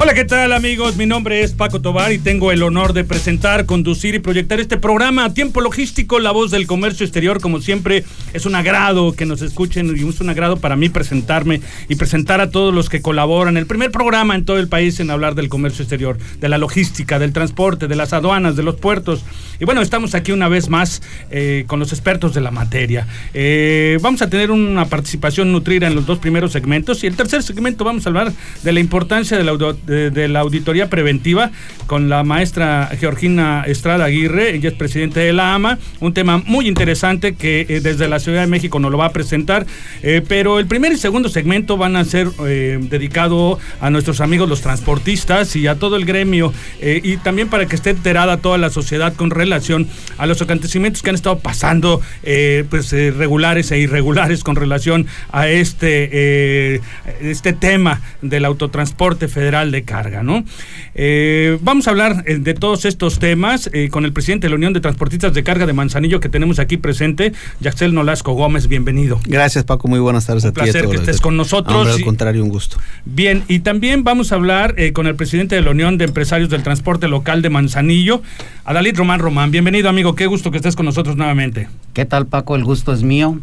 Hola, ¿qué tal amigos? Mi nombre es Paco Tobar y tengo el honor de presentar, conducir y proyectar este programa a Tiempo Logístico, la voz del comercio exterior. Como siempre, es un agrado que nos escuchen y es un agrado para mí presentarme y presentar a todos los que colaboran. El primer programa en todo el país en hablar del comercio exterior, de la logística, del transporte, de las aduanas, de los puertos. Y bueno, estamos aquí una vez más eh, con los expertos de la materia. Eh, vamos a tener una participación nutrida en los dos primeros segmentos y el tercer segmento vamos a hablar de la importancia de la de, la auditoría preventiva con la maestra Georgina Estrada Aguirre, ella es presidente de la AMA, un tema muy interesante que eh, desde la Ciudad de México nos lo va a presentar, eh, pero el primer y segundo segmento van a ser eh, dedicados a nuestros amigos los transportistas y a todo el gremio y también para que esté enterada toda la sociedad con relación a los acontecimientos que han estado pasando pues regulares e irregulares con relación a este, este tema del autotransporte federal de carga, ¿no? Eh, vamos a hablar eh, de todos estos temas eh, con el presidente de la Unión de Transportistas de Carga de Manzanillo que tenemos aquí presente, Yaxel Nolasco Gómez, bienvenido. Gracias Paco, muy buenas tardes a ti. Un placer que estés con nosotros. al contrario, un gusto. Bien, y también vamos a hablar con el presidente de la Unión de Empresarios del Transporte Local de Manzanillo, Adalid Román Román. Bienvenido amigo, qué gusto que estés con nosotros nuevamente. ¿Qué tal Paco? El gusto es mío.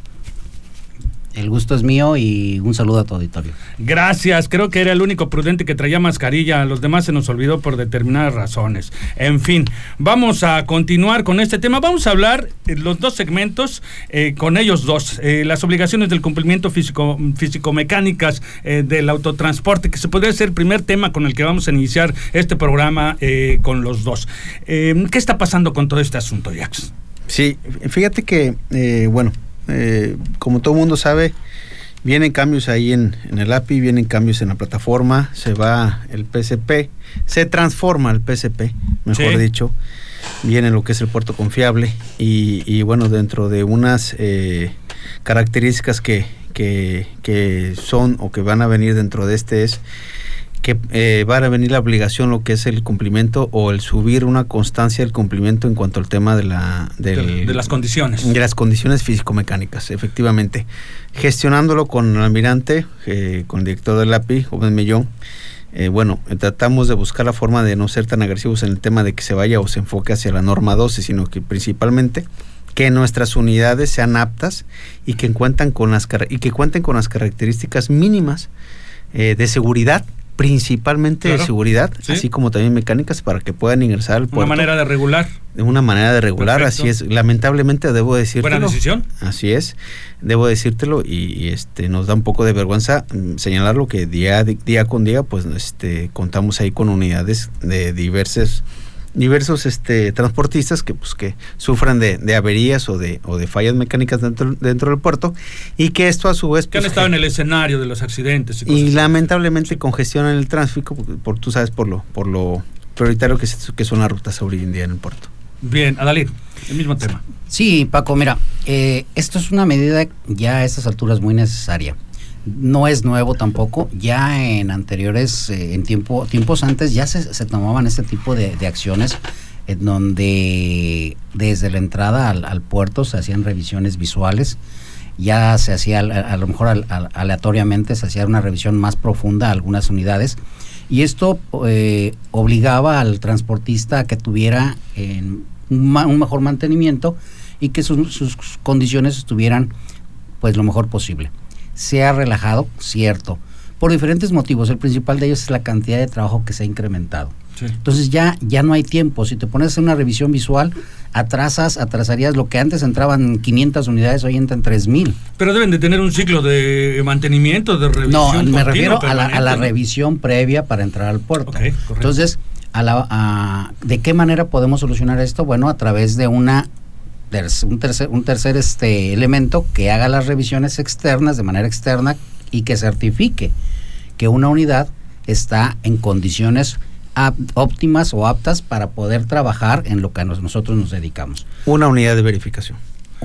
El gusto es mío y un saludo a tu auditorio. Gracias, creo que era el único prudente que traía mascarilla, los demás se nos olvidó por determinadas razones. En fin, vamos a continuar con este tema. Vamos a hablar los dos segmentos eh, con ellos dos. Eh, las obligaciones del cumplimiento físico, físico-mecánicas eh, del autotransporte, que se podría ser el primer tema con el que vamos a iniciar este programa con los dos. ¿Qué está pasando con todo este asunto, Jax? Sí, fíjate que, bueno, eh, como todo mundo sabe, vienen cambios ahí en, el API, vienen cambios en la plataforma, se va el PCP, se transforma el PCP, mejor dicho, viene lo que es el puerto confiable y, bueno, dentro de unas eh, características que, que, que son o que van a venir dentro de este es que eh, va a venir la obligación lo que es el cumplimiento o el subir una constancia del cumplimiento en cuanto al tema de la de, las condiciones. de las condiciones físico-mecánicas efectivamente. Gestionándolo con el almirante eh, con el director del API Joven Millón eh, bueno, tratamos de buscar la forma de no ser tan agresivos en el tema de que se vaya o se enfoque hacia la norma 12, sino que principalmente que nuestras unidades sean aptas y que cuenten con las y que cuenten con las características mínimas de seguridad principalmente de seguridad, así como también mecánicas para que puedan ingresar al puerto. Una manera de regular. De una manera de regular, así es. Lamentablemente debo decírtelo. Buena decisión. Así es. Debo decírtelo y, este nos da un poco de vergüenza mm, señalarlo que día día con día pues este contamos ahí con unidades de diversas diversos este, transportistas que, pues, que sufran de, de, averías o de, o de fallas mecánicas dentro, dentro del puerto y que esto a su vez... que han pues, estado en el escenario de los accidentes. Y, lamentablemente congestionan el tráfico, por, tú sabes, por lo, por lo prioritario que, que son las rutas hoy en día en el puerto. Bien, Adalid, el mismo tema. Sí, Paco, mira, eh, esto es una medida ya a estas alturas muy necesaria no es nuevo tampoco. Ya en anteriores, eh, en tiempo, tiempos antes, ya se, tomaban este tipo de, acciones en donde desde la entrada al, puerto se hacían revisiones visuales. Ya se hacía, a, lo mejor aleatoriamente, se hacía una revisión más profunda a algunas unidades. Y esto eh, obligaba al transportista a que tuviera un, mejor mantenimiento y que sus, sus condiciones estuvieran pues lo mejor posible se ha relajado, cierto, por diferentes motivos. El principal de ellos es la cantidad de trabajo que se ha incrementado. Entonces ya, ya no hay tiempo. Si te pones a hacer una revisión visual, atrasas, atrasarías lo que antes entraban 500 unidades, hoy entran 3000. Pero deben de tener un ciclo de mantenimiento, de revisión. No, me refiero a la, revisión previa para entrar al puerto. Entonces, a la, ¿de qué manera podemos solucionar esto? Bueno, a través de una un tercer, un tercer este elemento que haga las revisiones externas de manera externa y que certifique que una unidad está en condiciones óptimas o aptas para poder trabajar en lo que nosotros nos dedicamos. Una unidad de verificación.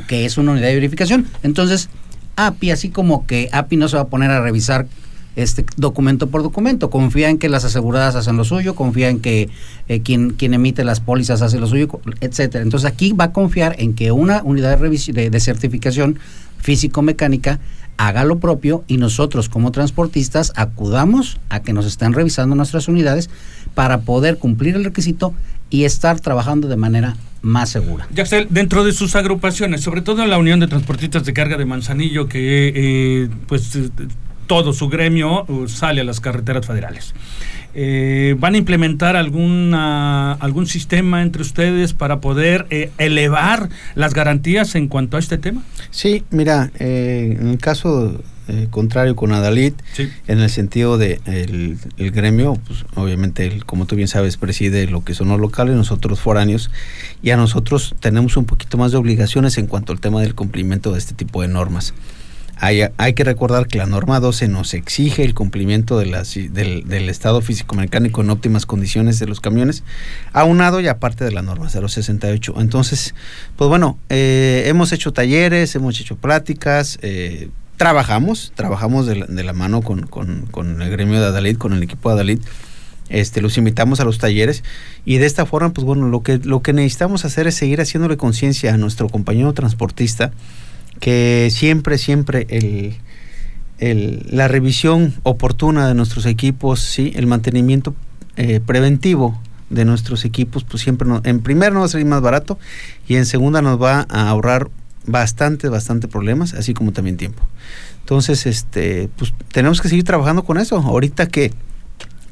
Que es una unidad de verificación. Entonces, API, así como que API no se va a poner a revisar este documento por documento. Confía en que las aseguradas hacen lo suyo, confía en que eh, quien, quien emite las pólizas hace lo suyo, etcétera. Entonces aquí va a confiar en que una unidad de, de, de certificación físico-mecánica haga lo propio y nosotros como transportistas acudamos a que nos estén revisando nuestras unidades para poder cumplir el requisito y estar trabajando de manera más segura. Ya sé, dentro de sus agrupaciones, sobre todo la Unión de Transportistas de Carga de Manzanillo, que eh, pues todo su gremio uh, sale a las carreteras federales. Eh, ¿Van a implementar alguna, algún sistema entre ustedes para poder eh, elevar las garantías en cuanto a este tema? Sí, mira, eh, en el caso contrario con Adalid, en el sentido de el, gremio, pues obviamente, como tú bien sabes, preside lo que son los locales, nosotros foráneos, y a nosotros tenemos un poquito más de obligaciones en cuanto al tema del cumplimiento de este tipo de normas. Hay, que recordar que la norma 12 nos exige el cumplimiento de del, del, estado físico-mecánico en óptimas condiciones de los camiones, aunado y aparte de la norma 068. Entonces, pues bueno, eh, hemos hecho talleres, hemos hecho pláticas, eh, trabajamos, trabajamos de la, mano con, con, el gremio de Adalid, con el equipo de Adalid. Este, los invitamos a los talleres y de esta forma, pues bueno, lo que, lo que necesitamos hacer es seguir haciéndole conciencia a nuestro compañero transportista que siempre, siempre el, el, la revisión oportuna de nuestros equipos, sí, el mantenimiento eh, preventivo de nuestros equipos, pues siempre en primer nos va a salir más barato y en segunda nos va a ahorrar bastante, bastante problemas, así como también tiempo. Entonces, este, pues tenemos que seguir trabajando con eso. Ahorita que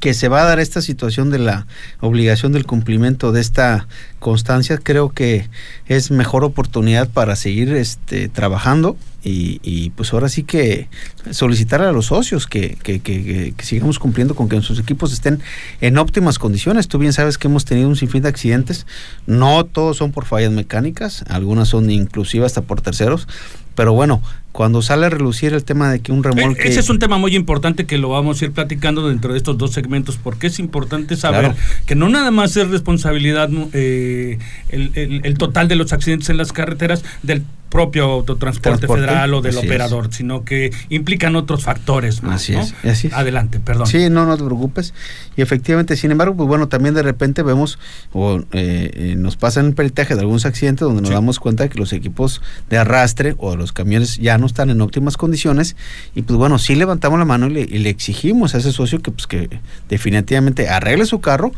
que se va a dar esta situación de la obligación del cumplimiento de esta constancia, creo que es mejor oportunidad para seguir este, trabajando y, pues ahora sí que solicitar a los socios que, que, que, sigamos cumpliendo con que nuestros equipos estén en óptimas condiciones. Tú bien sabes que hemos tenido un sinfín de accidentes, no todos son por fallas mecánicas, algunas son inclusive hasta por terceros, pero bueno, cuando sale a relucir el tema de que un remolque... Ese es un tema muy importante que lo vamos a ir platicando dentro de estos dos segmentos, porque es importante saber que no nada más es responsabilidad eh, el, el, total de los accidentes en las carreteras del propio autotransporte federal o del operador, sino que implican otros factores más. Así, es, así Adelante, perdón. Sí, no, no te preocupes. Y efectivamente, sin embargo, pues bueno, también de repente vemos o eh, eh, nos pasan el peritaje de algunos accidentes donde nos damos cuenta de que los equipos de arrastre o los camiones ya no están en óptimas condiciones y pues bueno, sí levantamos la mano y le, y le exigimos a ese socio que pues que definitivamente arregle su carro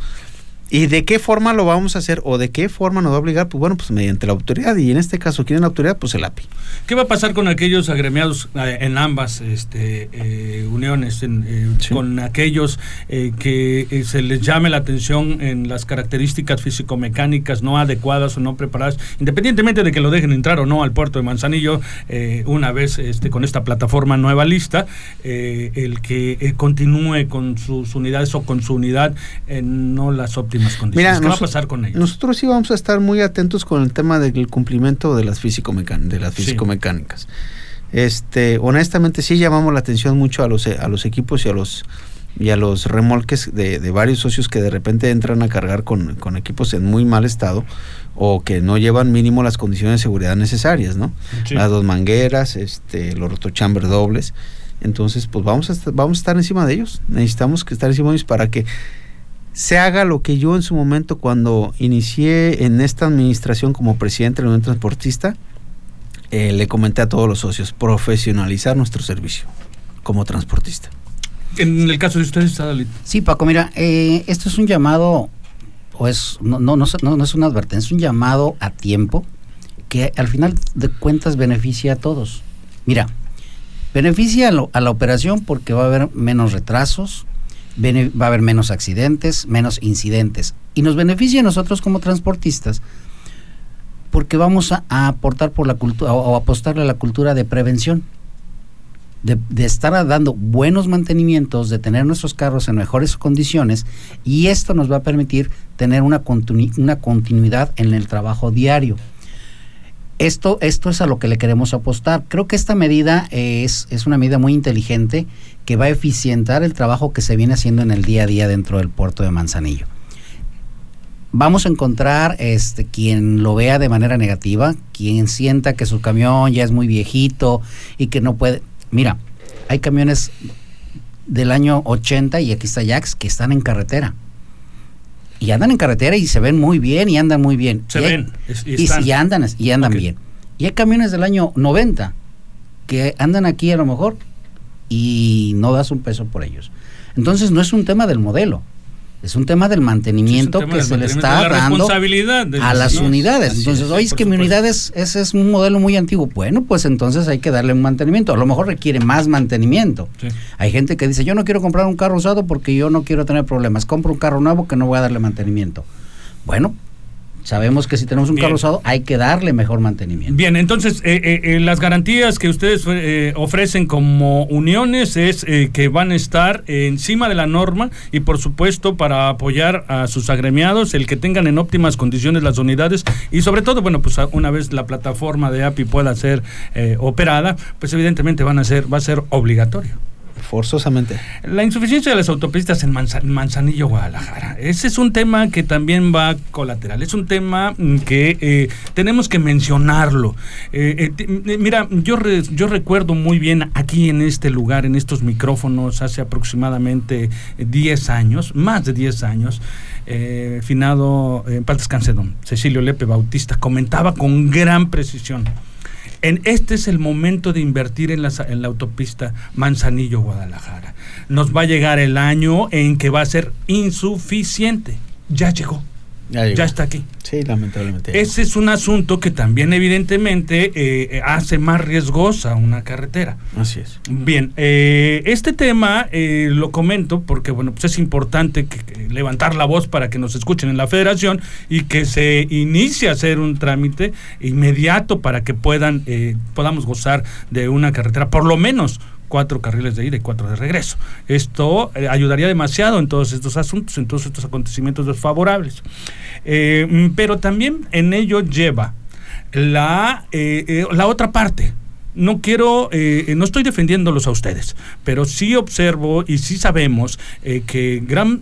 ¿Y de qué forma lo vamos a hacer o de qué forma nos va a obligar? Pues bueno, pues mediante la autoridad y en este caso, ¿quién es la autoridad? Pues el API. ¿Qué va a pasar con aquellos agremiados eh, en ambas este, eh, uniones, eh, con aquellos que se les llame la atención en las características físico-mecánicas no adecuadas o no preparadas, independientemente de que lo dejen entrar o no al puerto de Manzanillo, una vez este, con esta plataforma nueva lista, el que continúe con sus unidades o con su unidad no las óptimas Mira, ¿Qué va a pasar con ellos? Nosotros sí vamos a estar muy atentos con el tema del cumplimiento de las. De las físico-mecánicas. Este, honestamente sí llamamos la atención mucho a los, a los equipos y a los y a los remolques de, varios socios que de repente entran a cargar con, equipos en muy mal estado o que no llevan mínimo las condiciones de seguridad necesarias, ¿no? Las dos mangueras, este, los rotochamber dobles. Entonces, pues vamos a, vamos a estar encima de ellos. Necesitamos que estar encima de ellos para que se haga lo que yo en su momento cuando inicié en esta administración como presidente de la Unión Transportista, eh, le comenté a todos los socios, profesionalizar nuestro servicio como transportista. En el caso de ustedes, Dalit. Sí, Paco, mira, eh, esto es un llamado, o es, no, no, no, no, es una advertencia, es un llamado a tiempo que al final de cuentas beneficia a todos. Mira, beneficia a la operación porque va a haber menos retrasos, va a haber menos accidentes, menos incidentes. Y nos beneficia a nosotros como transportistas porque vamos a, aportar por la cultura o, apostarle a la cultura de prevención. De, estar dando buenos mantenimientos, de tener nuestros carros en mejores condiciones y esto nos va a permitir tener una, una continuidad en el trabajo diario. Esto, esto es a lo que le queremos apostar. Creo que esta medida es, es una medida muy inteligente que va a eficientar el trabajo que se viene haciendo en el día a día dentro del puerto de Manzanillo. Vamos a encontrar este, quien lo vea de manera negativa, quien sienta que su camión ya es muy viejito y que no puede. Mira, hay camiones del año 80 y aquí está Jax que están en carretera y andan en carretera y se ven muy bien y andan muy bien. Se y hay- ven. y y, están. y andan, y andan bien. Y hay camiones del año 90 que andan aquí a lo mejor y no das un peso por ellos. Entonces no es un tema del modelo, es un tema del mantenimiento Sí, tema que del se le está dando a las ¿no? unidades. Entonces, es, oye, es que mi unidad es, ese es un modelo muy antiguo. Bueno, pues entonces hay que darle un mantenimiento. A lo mejor requiere más mantenimiento. Sí. Hay gente que dice, yo no quiero comprar un carro usado porque yo no quiero tener problemas. Compro un carro nuevo que no voy a darle mantenimiento. Bueno, sabemos que si tenemos un Bien. carro usado hay que darle mejor mantenimiento. Bien, entonces eh, eh, eh, las garantías que ustedes eh, ofrecen como uniones es eh, que van a estar encima de la norma y por supuesto para apoyar a sus agremiados, el que tengan en óptimas condiciones las unidades y sobre todo, bueno, pues una vez la plataforma de API pueda ser eh, operada, pues evidentemente van a ser, va a ser obligatorio. Forzosamente. La insuficiencia de las autopistas en Manza- Manzanillo, Guadalajara. Ese es un tema que también va colateral. Es un tema mm, que eh, tenemos que mencionarlo. Eh, eh, eh, mira, yo, yo recuerdo muy bien aquí en este lugar, en estos micrófonos, hace aproximadamente 10 años, más de 10 años, finado en Paltas Cancedón, Cecilio Lepe Bautista, comentaba con gran precisión. En este es el momento de invertir en la, en la autopista Manzanillo-Guadalajara. Nos va a llegar el año en que va a ser insuficiente. Ya llegó, Ya, está aquí. Sí, lamentablemente. Ese es un asunto que también evidentemente eh, hace más riesgosa una carretera. Así es. Bien, eh, este tema eh, lo comento porque bueno, pues es importante que- que levantar la voz para que nos escuchen en la federación y que se inicie a hacer un trámite inmediato para que puedan eh, podamos gozar de una carretera, por lo menos cuatro carriles de ida y cuatro de regreso. Esto eh, ayudaría demasiado en todos estos asuntos, en todos estos acontecimientos desfavorables. Eh, mm, pero también en ello lleva la, eh, eh, la otra parte. No quiero, no estoy defendiéndolos a ustedes, pero sí observo y sí sabemos que gran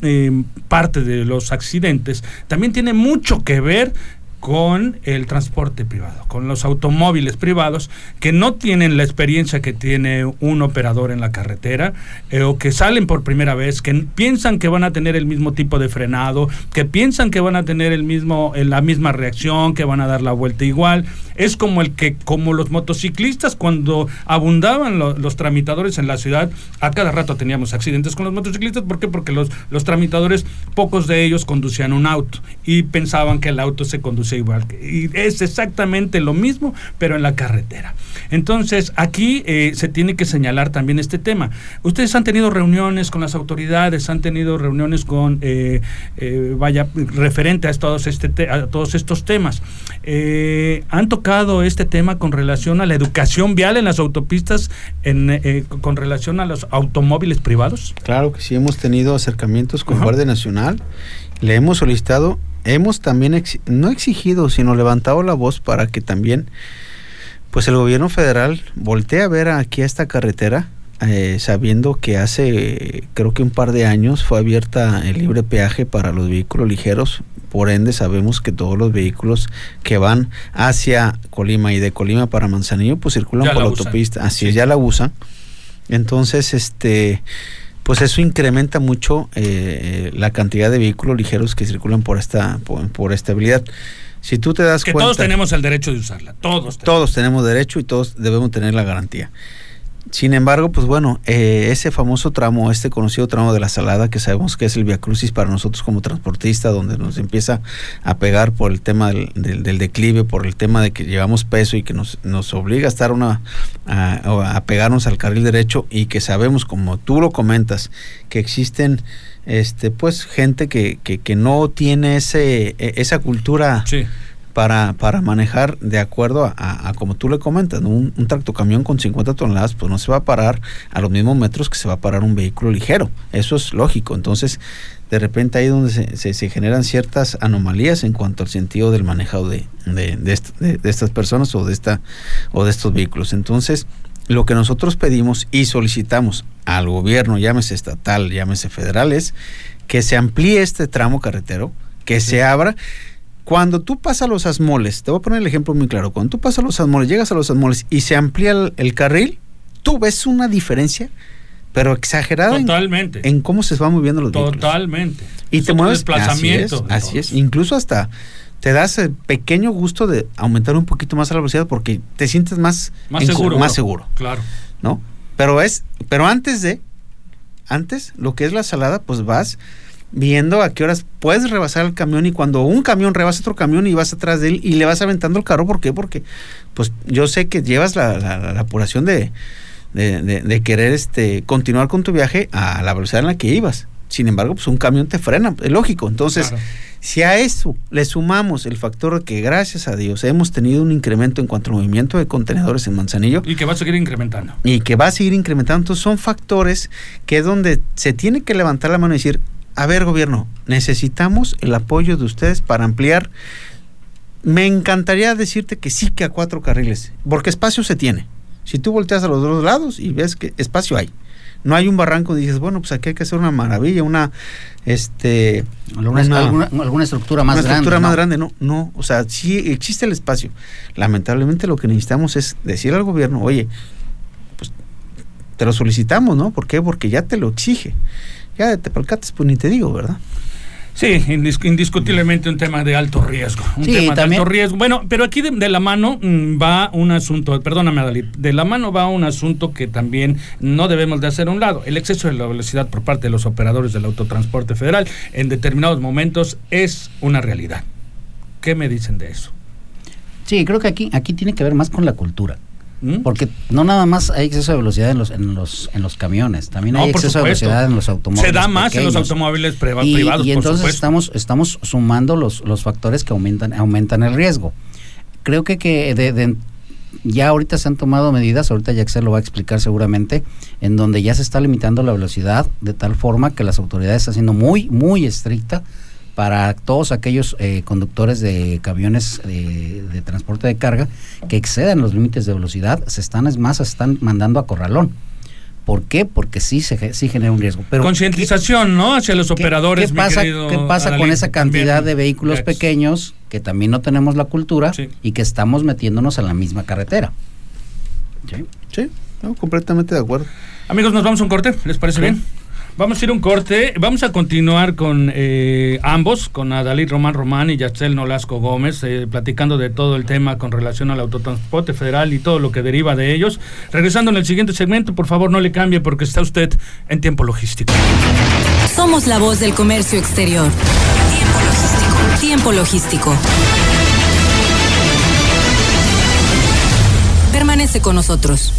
parte de los accidentes también tiene mucho que ver con el transporte privado, con los automóviles privados que no tienen la experiencia que tiene un operador en la carretera eh, o que salen por primera vez, que piensan que van a tener el mismo tipo de frenado, que piensan que van a tener el mismo, eh, la misma reacción, que van a dar la vuelta igual. Es como el que, como los motociclistas, cuando abundaban lo- los tramitadores en la ciudad, a cada rato teníamos accidentes con los motociclistas. ¿Por qué? Porque los, los tramitadores, pocos de ellos conducían un auto y pensaban que el auto se conducía igual. Y es exactamente lo mismo, pero en la carretera. Entonces, aquí eh, se tiene que señalar también este tema. Ustedes han tenido reuniones con las autoridades, han tenido reuniones con, eh, eh, vaya, referente a todos, este te- a todos estos temas. ¿Han tocado este tema con relación a la educación vial en las autopistas, en, con relación a los automóviles privados? Claro que sí, hemos tenido acercamientos con Ajá. Guardia Nacional. Le hemos solicitado, hemos también, no exigido, sino levantado la voz para que también, pues el gobierno federal voltee a ver aquí a esta carretera, eh, sabiendo que hace, creo que un par de años fue abierta el libre peaje para los vehículos ligeros. Por ende, sabemos que todos los vehículos que van hacia Colima y de Colima para Manzanillo, pues circulan Ya por la la usan. autopista. Así Sí. es, ya la usan. Entonces, este, pues eso incrementa mucho eh, la cantidad de vehículos ligeros que circulan por esta, por, por esta habilidad. Si tú te das Que cuenta, todos tenemos el derecho de usarla, todos. tenemos. todos tenemos derecho y todos debemos tener la garantía. Sin embargo, pues bueno, eh, ese famoso tramo, este conocido tramo de la Salada, que sabemos que es el Via Crucis para nosotros como transportista, donde nos empieza a pegar por el tema del, del- declive, por el tema de que llevamos peso y que nos, nos obliga a estar una a, a pegarnos al carril derecho y que sabemos, como tú lo comentas, que existen este pues gente que, que, que no tiene ese e- esa cultura Sí. Para, para manejar de acuerdo a, a, como tú le comentas, ¿no? un, un tractocamión con 50 toneladas pues no se va a parar a los mismos metros que se va a parar un vehículo ligero. Eso es lógico. Entonces, de repente ahí es donde se, se, se, generan ciertas anomalías en cuanto al sentido del manejado de, de, de, est de, estas personas o de, esta, o de estos vehículos. Entonces, lo que nosotros pedimos y solicitamos al gobierno, llámese estatal, llámese federal, es que se amplíe este tramo carretero, que sí. se abra. Cuando tú pasas los asmoles, te voy a poner el ejemplo muy claro, cuando tú pasas los asmoles, llegas a los asmoles y se amplía el, el carril, tú ves una diferencia, pero exagerada Totalmente. En, en, cómo se van moviendo los vehículos. Totalmente. Y te mueves desplazamiento. Así es, así es. Incluso hasta te das el pequeño gusto de aumentar un poquito más la velocidad porque te sientes más, más seguro. Más seguro. Claro. ¿No? Pero es, pero antes de, antes, lo que es la salada, pues vas viendo a qué horas puedes rebasar el camión y cuando un camión rebasa otro camión y vas atrás de él y le vas aventando el carro, ¿por qué? Porque pues yo sé que llevas la, la, la apuración de, de, de, de, querer este continuar con tu viaje a la velocidad en la que ibas. Sin embargo, pues un camión te frena, es lógico. Entonces, claro. si a eso le sumamos el factor de que gracias a Dios hemos tenido un incremento en cuanto al movimiento de contenedores en Manzanillo. Y que va a seguir incrementando. Y que va a seguir incrementando. Entonces, son factores que es donde se tiene que levantar la mano y decir, a ver, gobierno, necesitamos el apoyo de ustedes para ampliar. Me encantaría decirte que sí que a cuatro carriles, porque espacio se tiene. Si tú volteas a los dos lados y ves que espacio hay, no hay un barranco y dices, bueno, pues aquí hay que hacer una maravilla, una este alguna, una, alguna, alguna estructura más una grande. estructura más grande, no, no, o sea, sí existe el espacio. Lamentablemente lo que necesitamos es decir al gobierno, oye, pues te lo solicitamos, ¿no? ¿Por qué? Porque ya te lo exige. Ya de Tepalcates, pues ni te digo, ¿verdad? Sí, indis indiscutiblemente un tema de alto riesgo. Un sí, tema también, de alto riesgo. Bueno, pero aquí de, de, la mano mm, va un asunto, perdóname, Adalid, de la mano va un asunto que también no debemos de hacer a un lado. El exceso de la velocidad por parte de los operadores del autotransporte federal en determinados momentos es una realidad. ¿Qué me dicen de eso? Sí, creo que aquí, aquí tiene que ver más con la cultura. ¿Mm? Porque no nada más hay exceso de velocidad en los en los en los camiones, también no, hay exceso de velocidad en los automóviles. Se da más pequeños. en los automóviles y, privados. Y entonces estamos estamos sumando los los factores que aumentan aumentan el riesgo. Creo que que de, de, ya ahorita se han tomado medidas, ahorita Jaxer lo va a explicar seguramente, en donde ya se está limitando la velocidad de tal forma que las autoridades están siendo muy muy estricta para todos aquellos eh, conductores de camiones de, de, transporte de carga que excedan los límites de velocidad, se están, es más, se están mandando a corralón. ¿Por qué? Porque sí, se, sí genera un riesgo. Pero Concientización, ¿no? Hacia los operadores. ¿Qué pasa, ¿qué pasa con esa cantidad también, de vehículos pequeños que también no tenemos la cultura sí. y que estamos metiéndonos en la misma carretera? Sí, sí no, completamente de acuerdo. Amigos, nos vamos a un corte, ¿les parece sí. bien? Vamos a ir un corte. Vamos a continuar con eh, ambos, con Adalid Román Román y Yacel Nolasco Gómez, eh, platicando de todo el tema con relación al autotransporte federal y todo lo que deriva de ellos. Regresando en el siguiente segmento, por favor no le cambie porque está usted en tiempo logístico. Somos la voz del comercio exterior. Tiempo logístico. Tiempo logístico. Permanece con nosotros.